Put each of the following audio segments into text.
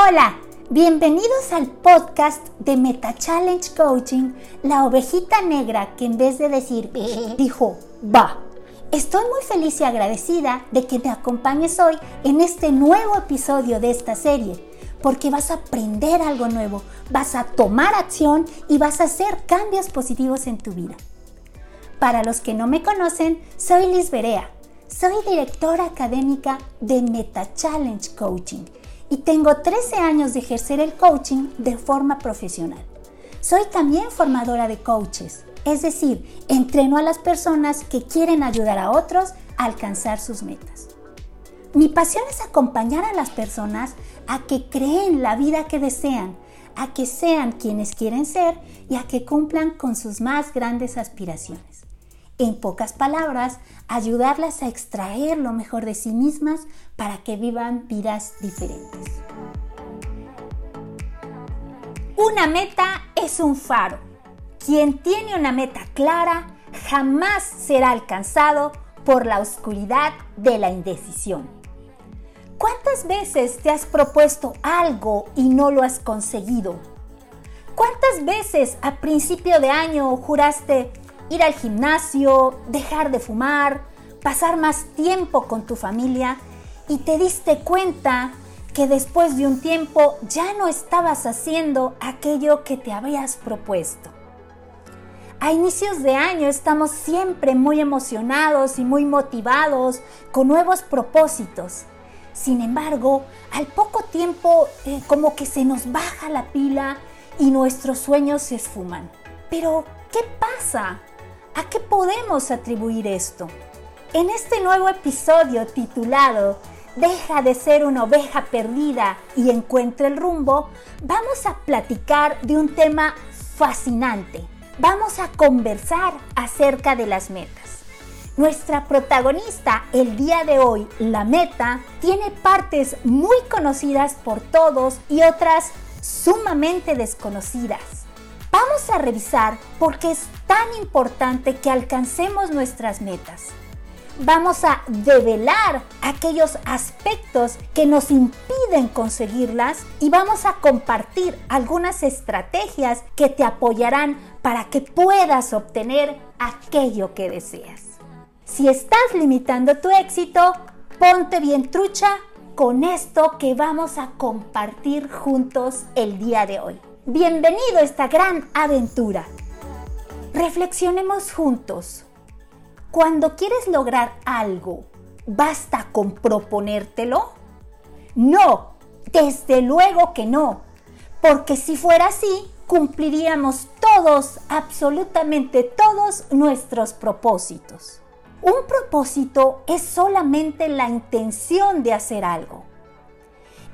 Hola, bienvenidos al podcast de Meta Challenge Coaching, la ovejita negra que en vez de decir dijo va. Estoy muy feliz y agradecida de que me acompañes hoy en este nuevo episodio de esta serie, porque vas a aprender algo nuevo, vas a tomar acción y vas a hacer cambios positivos en tu vida. Para los que no me conocen, soy Liz Berea. Soy directora académica de Meta Challenge Coaching y tengo 13 años de ejercer el coaching de forma profesional. Soy también formadora de coaches, es decir, entreno a las personas que quieren ayudar a otros a alcanzar sus metas. Mi pasión es acompañar a las personas a que creen la vida que desean, a que sean quienes quieren ser y a que cumplan con sus más grandes aspiraciones. En pocas palabras, ayudarlas a extraer lo mejor de sí mismas para que vivan vidas diferentes. Una meta es un faro. Quien tiene una meta clara jamás será alcanzado por la oscuridad de la indecisión. ¿Cuántas veces te has propuesto algo y no lo has conseguido? ¿Cuántas veces a principio de año juraste ir al gimnasio, dejar de fumar, pasar más tiempo con tu familia y te diste cuenta que después de un tiempo ya no estabas haciendo aquello que te habías propuesto. A inicios de año estamos siempre muy emocionados y muy motivados con nuevos propósitos. Sin embargo, al poco tiempo eh, como que se nos baja la pila y nuestros sueños se esfuman. Pero, ¿qué pasa? ¿A qué podemos atribuir esto? En este nuevo episodio titulado Deja de ser una oveja perdida y encuentra el rumbo, vamos a platicar de un tema fascinante. Vamos a conversar acerca de las metas. Nuestra protagonista el día de hoy, la meta, tiene partes muy conocidas por todos y otras sumamente desconocidas. Vamos a revisar por qué es tan importante que alcancemos nuestras metas. Vamos a develar aquellos aspectos que nos impiden conseguirlas y vamos a compartir algunas estrategias que te apoyarán para que puedas obtener aquello que deseas. Si estás limitando tu éxito, ponte bien trucha con esto que vamos a compartir juntos el día de hoy. Bienvenido a esta gran aventura. Reflexionemos juntos. Cuando quieres lograr algo, ¿basta con proponértelo? No, desde luego que no, porque si fuera así, cumpliríamos todos, absolutamente todos nuestros propósitos. Un propósito es solamente la intención de hacer algo.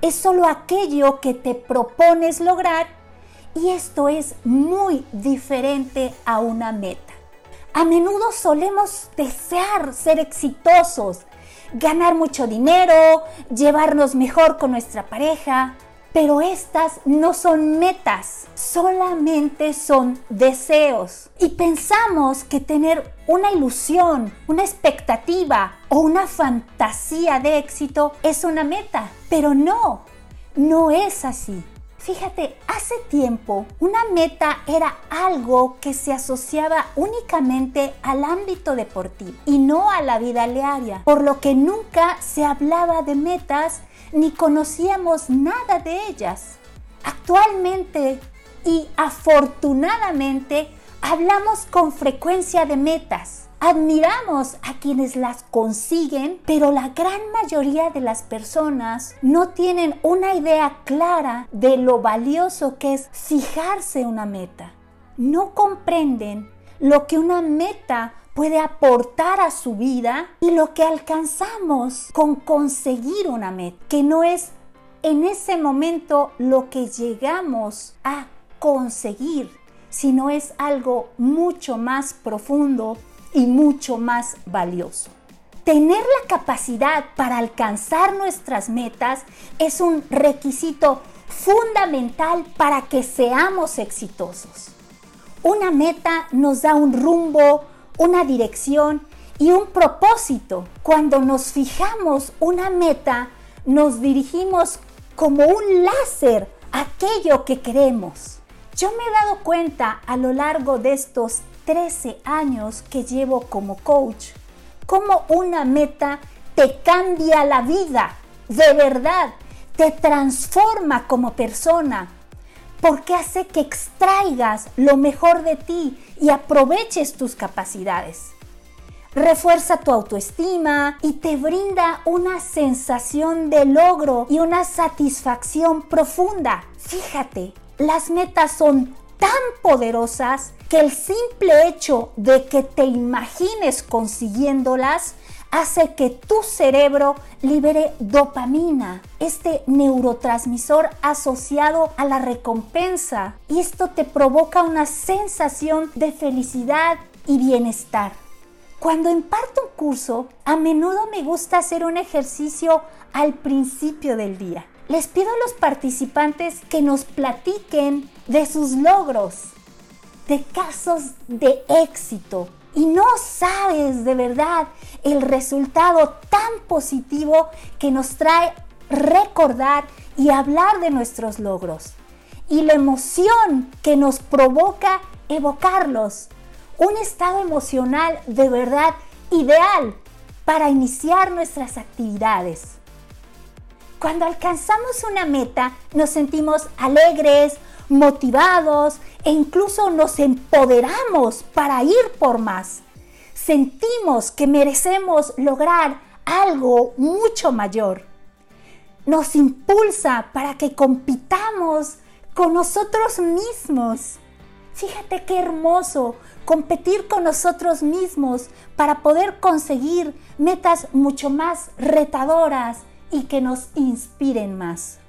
Es solo aquello que te propones lograr y esto es muy diferente a una meta. A menudo solemos desear ser exitosos, ganar mucho dinero, llevarnos mejor con nuestra pareja, pero estas no son metas, solamente son deseos. Y pensamos que tener una ilusión, una expectativa o una fantasía de éxito es una meta, pero no, no es así. Fíjate, hace tiempo una meta era algo que se asociaba únicamente al ámbito deportivo y no a la vida diaria, por lo que nunca se hablaba de metas ni conocíamos nada de ellas. Actualmente y afortunadamente hablamos con frecuencia de metas Admiramos a quienes las consiguen, pero la gran mayoría de las personas no tienen una idea clara de lo valioso que es fijarse una meta. No comprenden lo que una meta puede aportar a su vida y lo que alcanzamos con conseguir una meta, que no es en ese momento lo que llegamos a conseguir, sino es algo mucho más profundo y mucho más valioso. Tener la capacidad para alcanzar nuestras metas es un requisito fundamental para que seamos exitosos. Una meta nos da un rumbo, una dirección y un propósito. Cuando nos fijamos una meta, nos dirigimos como un láser aquello que queremos. Yo me he dado cuenta a lo largo de estos 13 años que llevo como coach, cómo una meta te cambia la vida, de verdad, te transforma como persona, porque hace que extraigas lo mejor de ti y aproveches tus capacidades. Refuerza tu autoestima y te brinda una sensación de logro y una satisfacción profunda. Fíjate, las metas son tan poderosas el simple hecho de que te imagines consiguiéndolas hace que tu cerebro libere dopamina, este neurotransmisor asociado a la recompensa. Y esto te provoca una sensación de felicidad y bienestar. Cuando imparto un curso, a menudo me gusta hacer un ejercicio al principio del día. Les pido a los participantes que nos platiquen de sus logros, de casos de éxito, y no sabes de verdad el resultado tan positivo que nos trae recordar y hablar de nuestros logros y la emoción que nos provoca evocarlos. Un estado emocional de verdad ideal para iniciar nuestras actividades. Cuando alcanzamos una meta nos sentimos alegres, motivados e incluso nos empoderamos para ir por más. Sentimos que merecemos lograr algo mucho mayor. Nos impulsa para que compitamos con nosotros mismos. Fíjate qué hermoso competir con nosotros mismos para poder conseguir metas mucho más retadoras y que nos inspiren más.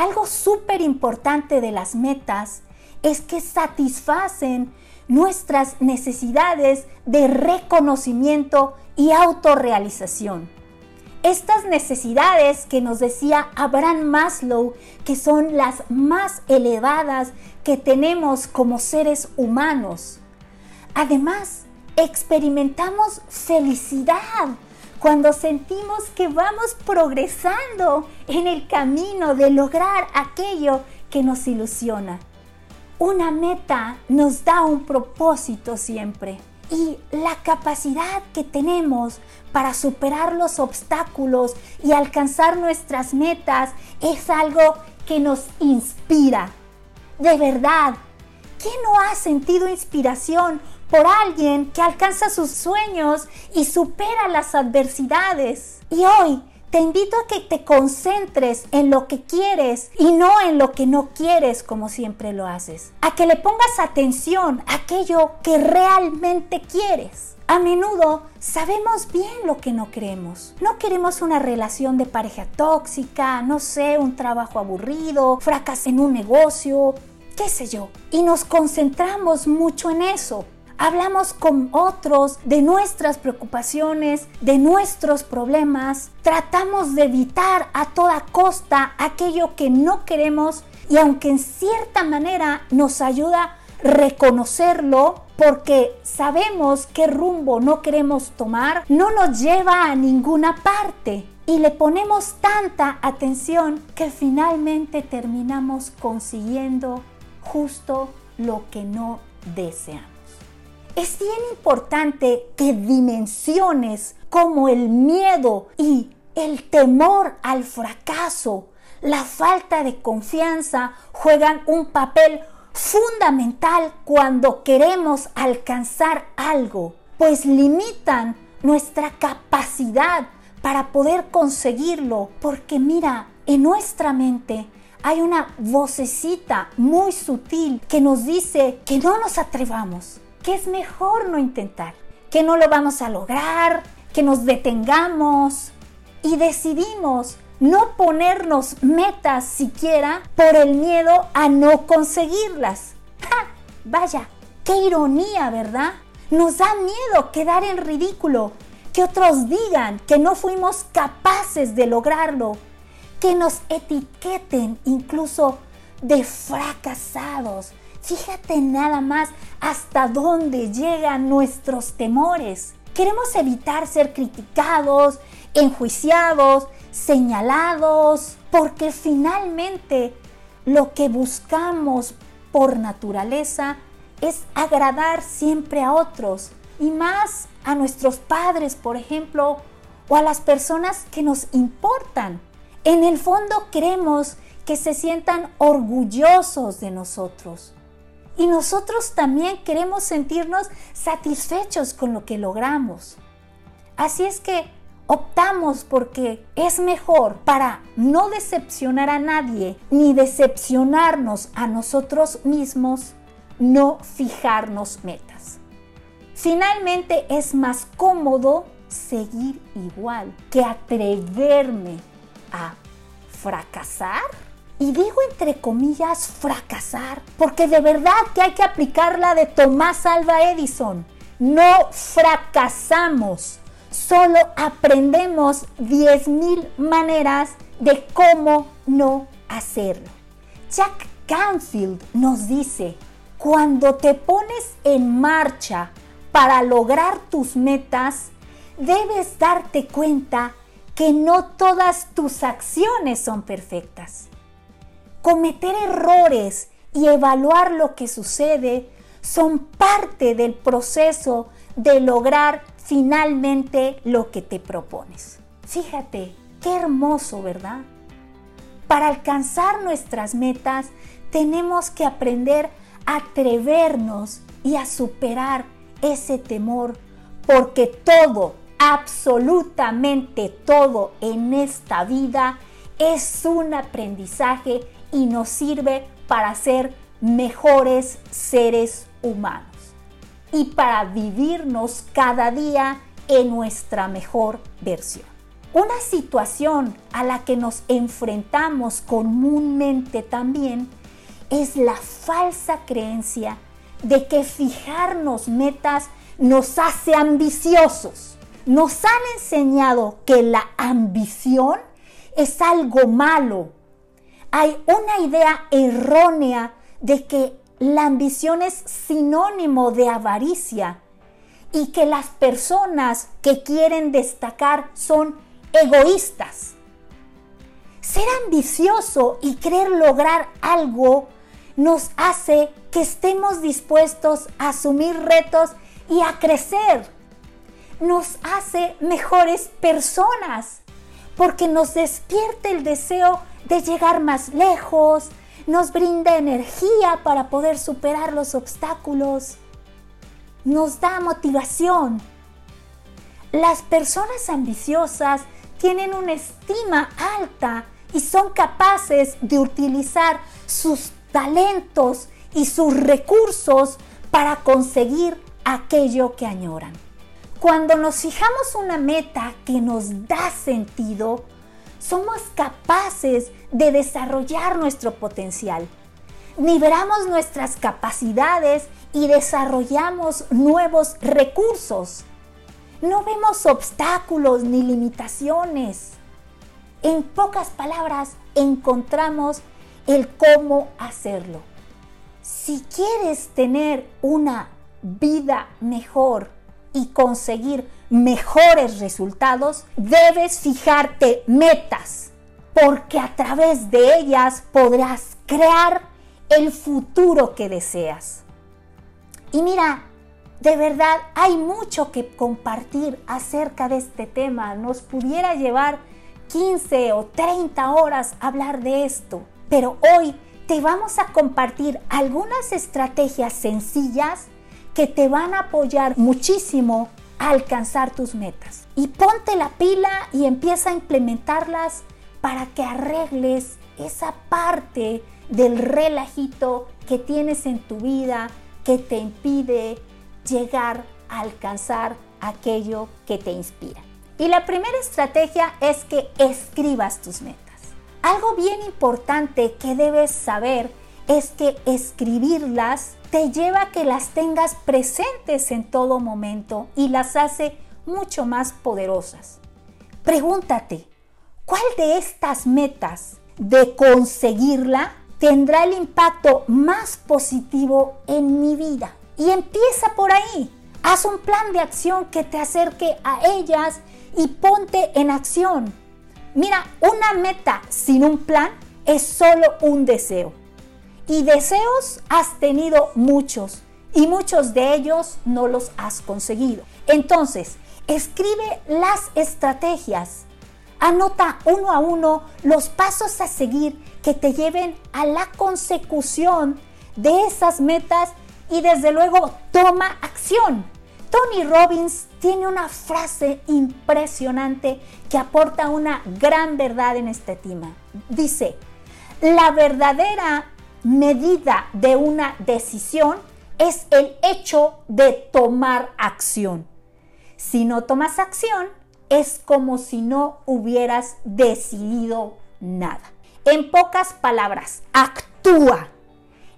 Algo súper importante de las metas es que satisfacen nuestras necesidades de reconocimiento y autorrealización. Estas necesidades que nos decía Abraham Maslow, que son las más elevadas que tenemos como seres humanos. Además, experimentamos felicidad cuando sentimos que vamos progresando en el camino de lograr aquello que nos ilusiona. Una meta nos da un propósito siempre y la capacidad que tenemos para superar los obstáculos y alcanzar nuestras metas es algo que nos inspira. De verdad, ¿quién no ha sentido inspiración por alguien que alcanza sus sueños y supera las adversidades. Y hoy te invito a que te concentres en lo que quieres y no en lo que no quieres como siempre lo haces. A que le pongas atención a aquello que realmente quieres. A menudo sabemos bien lo que no queremos. No queremos una relación de pareja tóxica, no sé, un trabajo aburrido, fracaso en un negocio, qué sé yo. Y nos concentramos mucho en eso hablamos con otros de nuestras preocupaciones, de nuestros problemas, tratamos de evitar a toda costa aquello que no queremos y aunque en cierta manera nos ayuda reconocerlo porque sabemos qué rumbo no queremos tomar, no nos lleva a ninguna parte y le ponemos tanta atención que finalmente terminamos consiguiendo justo lo que no deseamos es bien importante que dimensiones como el miedo y el temor al fracaso, la falta de confianza juegan un papel fundamental cuando queremos alcanzar algo, pues limitan nuestra capacidad para poder conseguirlo, porque mira, en nuestra mente hay una vocecita muy sutil que nos dice que no nos atrevamos, que es mejor no intentar, que no lo vamos a lograr, que nos detengamos y decidimos no ponernos metas siquiera por el miedo a no conseguirlas. Vaya, qué ironía, ¿verdad? Nos da miedo quedar en ridículo, que otros digan que no fuimos capaces de lograrlo, que nos etiqueten incluso de fracasados, Fíjate nada más hasta dónde llegan nuestros temores. queremos evitar ser criticados, enjuiciados, señalados, porque finalmente lo que buscamos por naturaleza es agradar siempre a otros y más a nuestros padres, por ejemplo, o a las personas que nos importan. En el fondo queremos que se sientan orgullosos de nosotros. Y nosotros también queremos sentirnos satisfechos con lo que logramos. Así es que optamos porque es mejor para no decepcionar a nadie ni decepcionarnos a nosotros mismos, no fijarnos metas. Finalmente es más cómodo seguir igual que atreverme a fracasar. Y digo entre comillas fracasar, porque de verdad que hay que aplicar la de Tomás Alva Edison. No fracasamos, solo aprendemos 10.000 maneras de cómo no hacerlo. Jack Canfield nos dice, cuando te pones en marcha para lograr tus metas, debes darte cuenta que no todas tus acciones son perfectas. Cometer errores y evaluar lo que sucede son parte del proceso de lograr finalmente lo que te propones. Fíjate, qué hermoso, ¿verdad? Para alcanzar nuestras metas tenemos que aprender a atrevernos y a superar ese temor, porque todo, absolutamente todo en esta vida es un aprendizaje y nos sirve para ser mejores seres humanos y para vivirnos cada día en nuestra mejor versión. Una situación a la que nos enfrentamos comúnmente también es la falsa creencia de que fijarnos metas nos hace ambiciosos. Nos han enseñado que la ambición es algo malo. Hay una idea errónea de que la ambición es sinónimo de avaricia y que las personas que quieren destacar son egoístas. Ser ambicioso y querer lograr algo nos hace que estemos dispuestos a asumir retos y a crecer. Nos hace mejores personas porque nos despierta el deseo de llegar más lejos, nos brinda energía para poder superar los obstáculos, nos da motivación. Las personas ambiciosas tienen una estima alta y son capaces de utilizar sus talentos y sus recursos para conseguir aquello que añoran. Cuando nos fijamos una meta que nos da sentido, somos capaces de desarrollar nuestro potencial. Liberamos nuestras capacidades y desarrollamos nuevos recursos. No vemos obstáculos ni limitaciones. En pocas palabras, encontramos el cómo hacerlo. Si quieres tener una vida mejor y conseguir mejores resultados, debes fijarte metas, porque a través de ellas podrás crear el futuro que deseas. Y mira, de verdad hay mucho que compartir acerca de este tema. Nos pudiera llevar 15 o 30 horas hablar de esto, pero hoy te vamos a compartir algunas estrategias sencillas que te van a apoyar muchísimo a alcanzar tus metas. Y ponte la pila y empieza a implementarlas para que arregles esa parte del relajito que tienes en tu vida que te impide llegar a alcanzar aquello que te inspira. Y la primera estrategia es que escribas tus metas. Algo bien importante que debes saber es que escribirlas te lleva a que las tengas presentes en todo momento y las hace mucho más poderosas. Pregúntate, ¿cuál de estas metas de conseguirla tendrá el impacto más positivo en mi vida? Y empieza por ahí. Haz un plan de acción que te acerque a ellas y ponte en acción. Mira, una meta sin un plan es solo un deseo. Y deseos has tenido muchos y muchos de ellos no los has conseguido. Entonces, escribe las estrategias. Anota uno a uno los pasos a seguir que te lleven a la consecución de esas metas y desde luego toma acción. Tony Robbins tiene una frase impresionante que aporta una gran verdad en este tema. Dice, la verdadera medida de una decisión es el hecho de tomar acción. Si no tomas acción, es como si no hubieras decidido nada. En pocas palabras, actúa.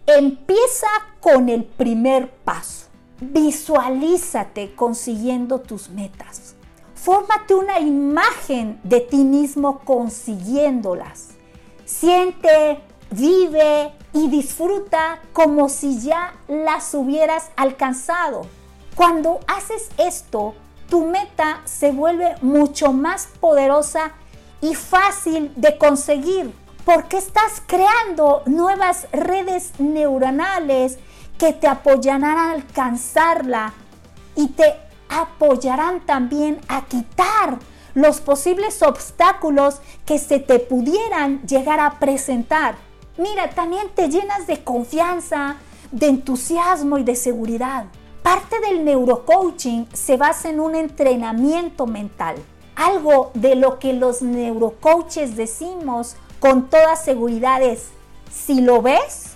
Empieza con el primer paso. Visualízate consiguiendo tus metas. Fórmate una imagen de ti mismo consiguiéndolas. Siente, vive y disfruta como si ya las hubieras alcanzado. Cuando haces esto, tu meta se vuelve mucho más poderosa y fácil de conseguir porque estás creando nuevas redes neuronales que te apoyarán a alcanzarla y te apoyarán también a quitar los posibles obstáculos que se te pudieran llegar a presentar. Mira, también te llenas de confianza, de entusiasmo y de seguridad. Parte del neurocoaching se basa en un entrenamiento mental, algo de lo que los neurocoaches decimos con toda seguridad es, si lo ves,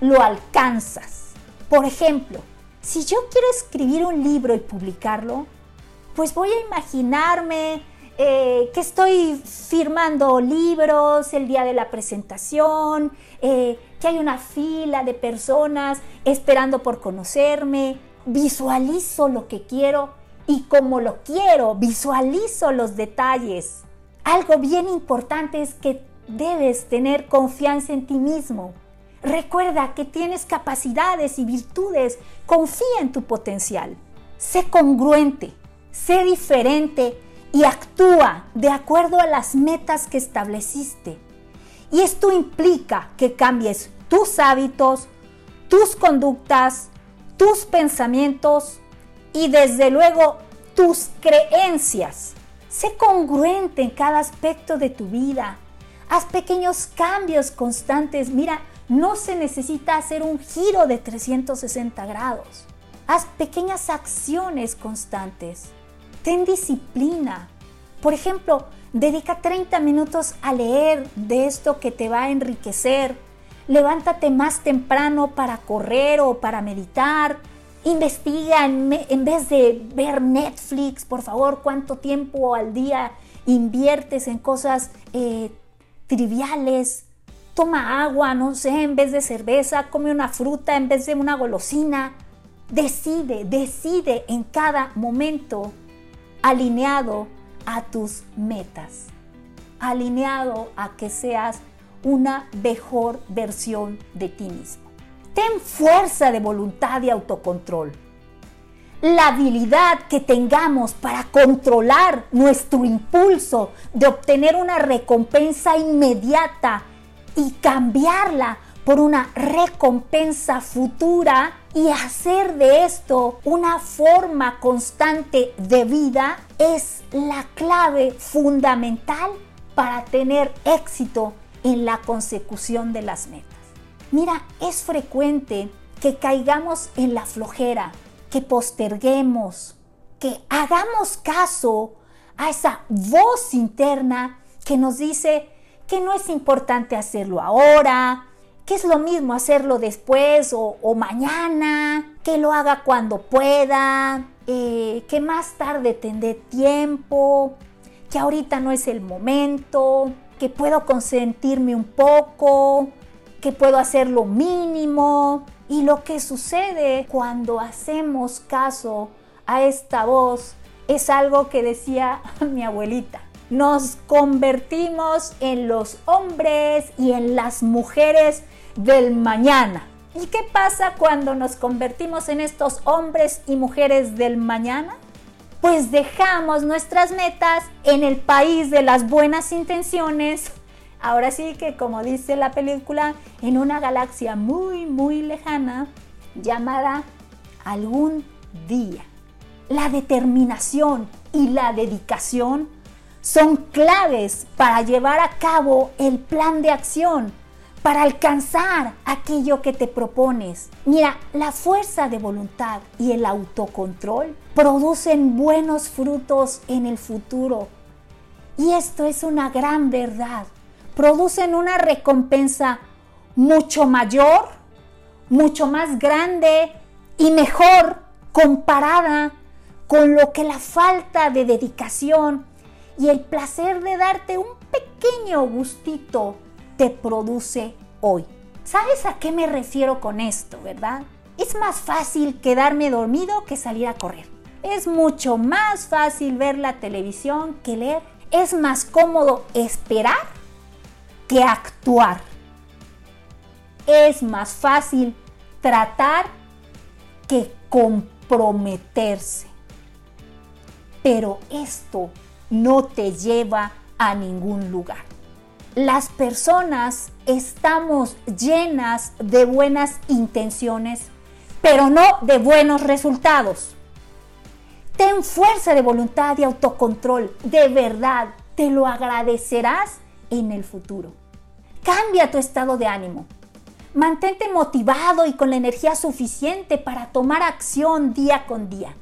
lo alcanzas. Por ejemplo, si yo quiero escribir un libro y publicarlo, pues voy a imaginarme eh, que estoy firmando libros el día de la presentación, eh, que hay una fila de personas esperando por conocerme, visualizo lo que quiero y como lo quiero, visualizo los detalles. Algo bien importante es que debes tener confianza en ti mismo. Recuerda que tienes capacidades y virtudes. Confía en tu potencial. Sé congruente, sé diferente y actúa de acuerdo a las metas que estableciste. Y esto implica que cambies tus hábitos, tus conductas, tus pensamientos y desde luego tus creencias. Sé congruente en cada aspecto de tu vida Haz pequeños cambios constantes. Mira, no se necesita hacer un giro de 360 grados. Haz pequeñas acciones constantes. Ten disciplina. Por ejemplo, dedica 30 minutos a leer de esto que te va a enriquecer. Levántate más temprano para correr o para meditar. Investiga en, vez de ver Netflix, por favor, cuánto tiempo al día inviertes en cosas eh, triviales. Toma agua, no sé, en vez de cerveza, come una fruta en vez de una golosina. Decide, decide en cada momento alineado a tus metas, alineado a que seas una mejor versión de ti mismo. Ten fuerza de voluntad y autocontrol la habilidad que tengamos para controlar nuestro impulso de obtener una recompensa inmediata y cambiarla por una recompensa futura y hacer de esto una forma constante de vida es la clave fundamental para tener éxito en la consecución de las metas. Mira, es frecuente que caigamos en la flojera, que posterguemos, que hagamos caso a esa voz interna que nos dice que no es importante hacerlo ahora, que es lo mismo hacerlo después o, mañana, que lo haga cuando pueda, eh, que más tarde tendré tiempo, que ahorita no es el momento, que puedo consentirme un poco, que puedo hacer lo mínimo, y lo que sucede cuando hacemos caso a esta voz es algo que decía mi abuelita. Nos convertimos en los hombres y en las mujeres del mañana. ¿Y qué pasa cuando nos convertimos en estos hombres y mujeres del mañana? Pues dejamos nuestras metas en el país de las buenas intenciones. Ahora sí que como dice la película, en una galaxia muy, muy lejana llamada algún día. La determinación y la dedicación son claves para llevar a cabo el plan de acción, para alcanzar aquello que te propones. Mira, la fuerza de voluntad y el autocontrol producen buenos frutos en el futuro. Y esto es una gran verdad. Producen una recompensa mucho mayor, mucho más grande y mejor comparada con lo que la falta de dedicación y el placer de darte un pequeño gustito te produce hoy. ¿Sabes a qué me refiero con esto, verdad? Es más fácil quedarme dormido que salir a correr. Es mucho más fácil ver la televisión que leer. Es más cómodo esperar que actuar. Es más fácil tratar que comprometerse. Pero esto no te lleva a ningún lugar. Las personas estamos llenas de buenas intenciones, pero no de buenos resultados. Ten fuerza de voluntad y autocontrol. De verdad, te lo agradecerás en el futuro. Cambia tu estado de ánimo. Mantente motivado y con la energía suficiente para tomar acción día con día.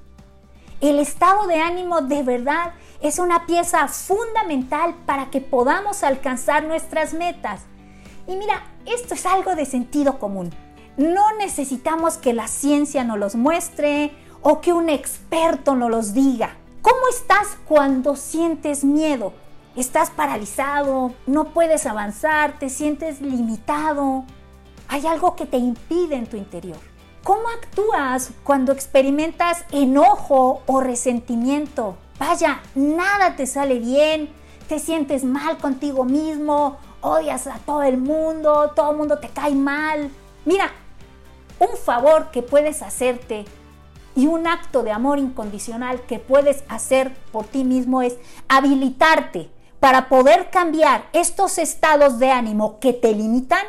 El estado de ánimo de verdad es una pieza fundamental para que podamos alcanzar nuestras metas. Y mira, esto es algo de sentido común. No necesitamos que la ciencia nos los muestre o que un experto nos los diga. ¿Cómo estás cuando sientes miedo? ¿Estás paralizado? ¿No puedes avanzar? ¿Te sientes limitado? ¿Hay algo que te impide en tu interior? ¿Cómo actúas cuando experimentas enojo o resentimiento? Vaya, nada te sale bien, te sientes mal contigo mismo, odias a todo el mundo, todo el mundo te cae mal. Mira, un favor que puedes hacerte y un acto de amor incondicional que puedes hacer por ti mismo es habilitarte para poder cambiar estos estados de ánimo que te limitan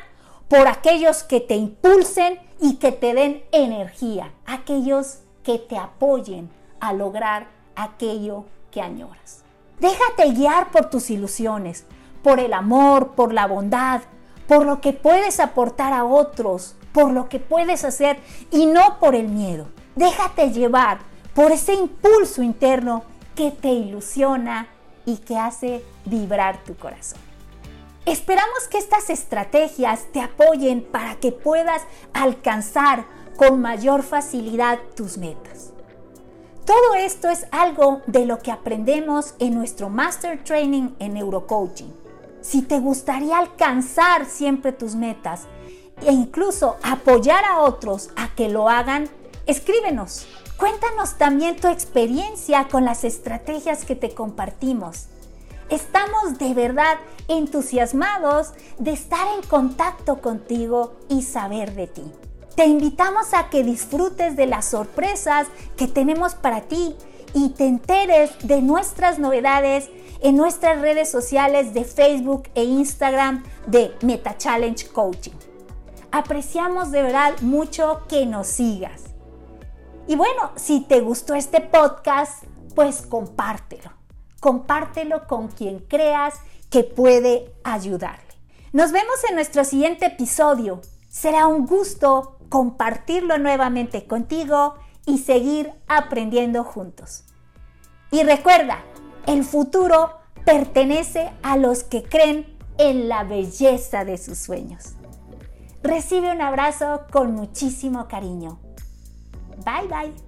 por aquellos que te impulsen y que te den energía, aquellos que te apoyen a lograr aquello que añoras. Déjate guiar por tus ilusiones, por el amor, por la bondad, por lo que puedes aportar a otros, por lo que puedes hacer y no por el miedo. Déjate llevar por ese impulso interno que te ilusiona y que hace vibrar tu corazón. Esperamos que estas estrategias te apoyen para que puedas alcanzar con mayor facilidad tus metas. Todo esto es algo de lo que aprendemos en nuestro Master Training en Neurocoaching. Si te gustaría alcanzar siempre tus metas e incluso apoyar a otros a que lo hagan, escríbenos. Cuéntanos también tu experiencia con las estrategias que te compartimos. Estamos de verdad entusiasmados de estar en contacto contigo y saber de ti. Te invitamos a que disfrutes de las sorpresas que tenemos para ti y te enteres de nuestras novedades en nuestras redes sociales de Facebook e Instagram de Meta Challenge Coaching. Apreciamos de verdad mucho que nos sigas. Y bueno, si te gustó este podcast, pues compártelo compártelo con quien creas que puede ayudarle. Nos vemos en nuestro siguiente episodio. Será un gusto compartirlo nuevamente contigo y seguir aprendiendo juntos. Y recuerda, el futuro pertenece a los que creen en la belleza de sus sueños. Recibe un abrazo con muchísimo cariño. Bye bye.